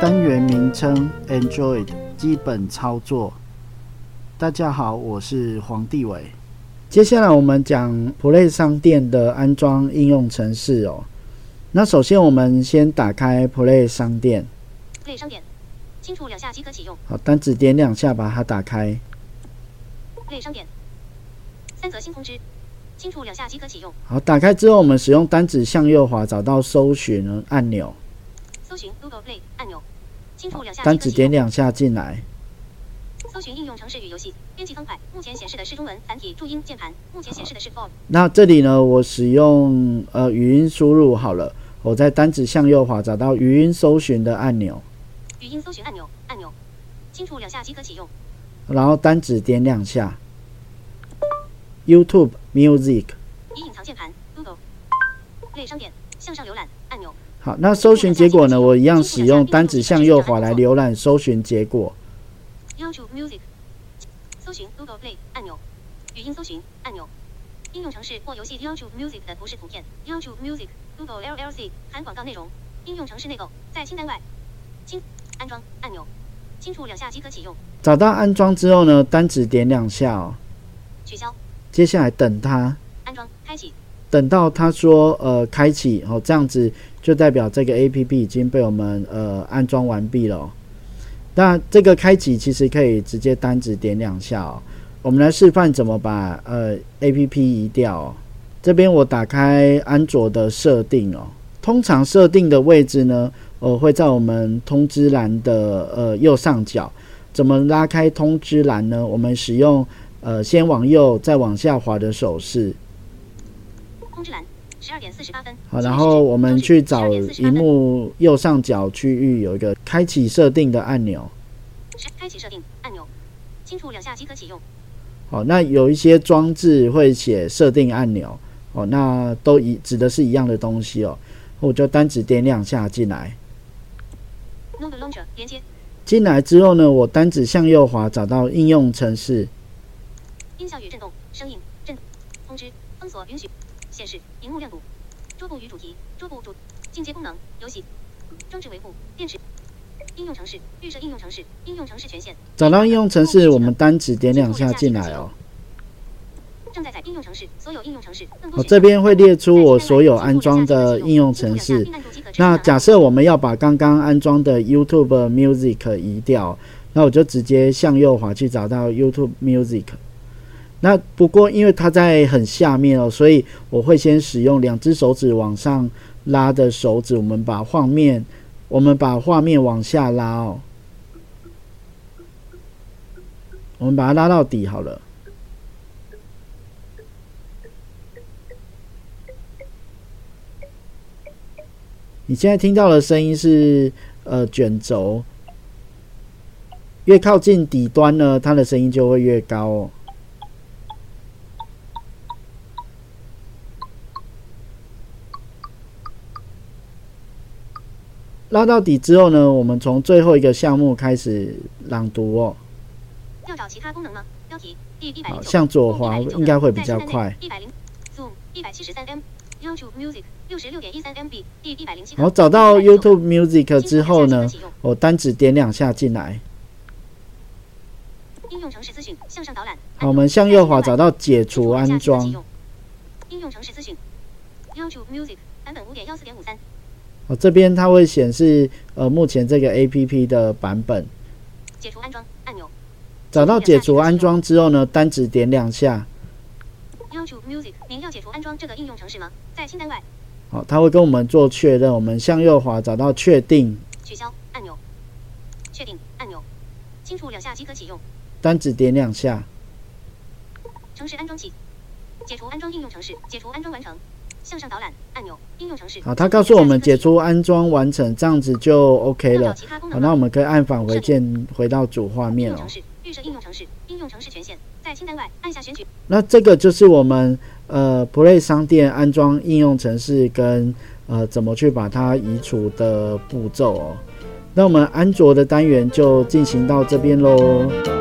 单元名称：Android 基本操作。大家好，我是黄帝伟。接下来我们讲 Play 商店的安装应用程式哦。那首先我们先打开 Play 商店。Play 商店，清楚两下即可启用。好，单指点两下把它打开。Play 商店，三则新通知，清楚两下即可启用。好，打开之后我们使用单指向右滑找到搜寻按钮。搜寻 Google Play 按钮，清除两下。单指点两下进来。搜寻应用程式与游戏编辑方块，目前显示的是中文繁体注音键盘，目前显示的是 f o r m 那这里呢，我使用呃语音输入好了，我在单指向右滑找到语音搜寻的按钮。语音搜寻按钮，按钮，清楚两下即可启用。然后单指点两下。YouTube Music。已隐藏键盘，Google。类商店，向上浏览按钮。好，那搜寻结果呢？我一样使用单指向右滑来浏览搜寻结果。YouTube Music，搜寻 Google Play 按钮，语音搜寻按钮，应用程式或游戏 YouTube Music 的图示图片 YouTube Music Google LLC 含广告内容，应用程式内购在清单外，清安装按钮，清楚两下即可启用。找到安装之后呢，单指点两下哦，取消。接下来等它安装开启，等到他说呃开启哦，这样子就代表这个 APP 已经被我们呃安装完毕了。那这个开启其实可以直接单指点两下哦。我们来示范怎么把呃 A P P 移掉。这边我打开安卓的设定哦。通常设定的位置呢，呃会在我们通知栏的呃右上角。怎么拉开通知栏呢？我们使用呃先往右再往下滑的手势。通知栏。十二点四十八分。好，然后我们去找荧幕右上角区域有一个开启设定的按钮。开启设定按钮，清楚两下即可启用。好，那有一些装置会写设定按钮，哦，那都一指的是一样的东西哦。我就单指点两下进来。连接。进来之后呢，我单指向右滑找到应用程式。音效与震动，声音震通知封锁允许。显示荧幕亮度，桌布与主题，桌布主进阶功能，游戏，装置维护，电池，应用程式，预设应用程式，应用程式权限。找到应用程式，我们单指点两下进来哦。正在在应用程式，所有应用程式。我这边会列出我所有安装的应用程式。那假设我们要把刚刚安装的 YouTube Music 移掉，那我就直接向右滑去找到 YouTube Music。那不过，因为它在很下面哦，所以我会先使用两只手指往上拉的手指，我们把画面，我们把画面往下拉哦，我们把它拉到底好了。你现在听到的声音是呃卷轴，越靠近底端呢，它的声音就会越高哦。拉到底之后呢，我们从最后一个项目开始朗读哦。要找其他功能吗？标题第一百零向左滑应该会比较快。一百零 Zoom 一百七十三 M YouTube Music 六十六点一三 MB 第一百零七。好，找到 YouTube Music 之后呢，我单指点两下进来。应用程式资讯向上导览。好，我们向右滑找到解除安装。应用程式资讯 YouTube Music 版本五点幺四点五三。哦，这边它会显示呃目前这个 A P P 的版本。解除安装按钮。找到解除安装之后呢，单指点两下。YouTube Music，您要解除安装这个应用程式吗？在清单外。好，它会跟我们做确认。我们向右滑找到确定。取消按钮。确定按钮。清楚两下即可启用。单指点两下。程式安装器。解除安装应用程式。解除安装完成。向上导览按钮。应用程式。好，它告诉我们解除安装完成，这样子就 OK 了。好，那我们可以按返回键回到主画应面哦用程。式预设应用程式应用程式权限在清单外按下选取。那这个就是我们呃 Play 商店安装应用程式跟呃怎么去把它移除的步骤哦。那我们安卓的单元就进行到这边喽。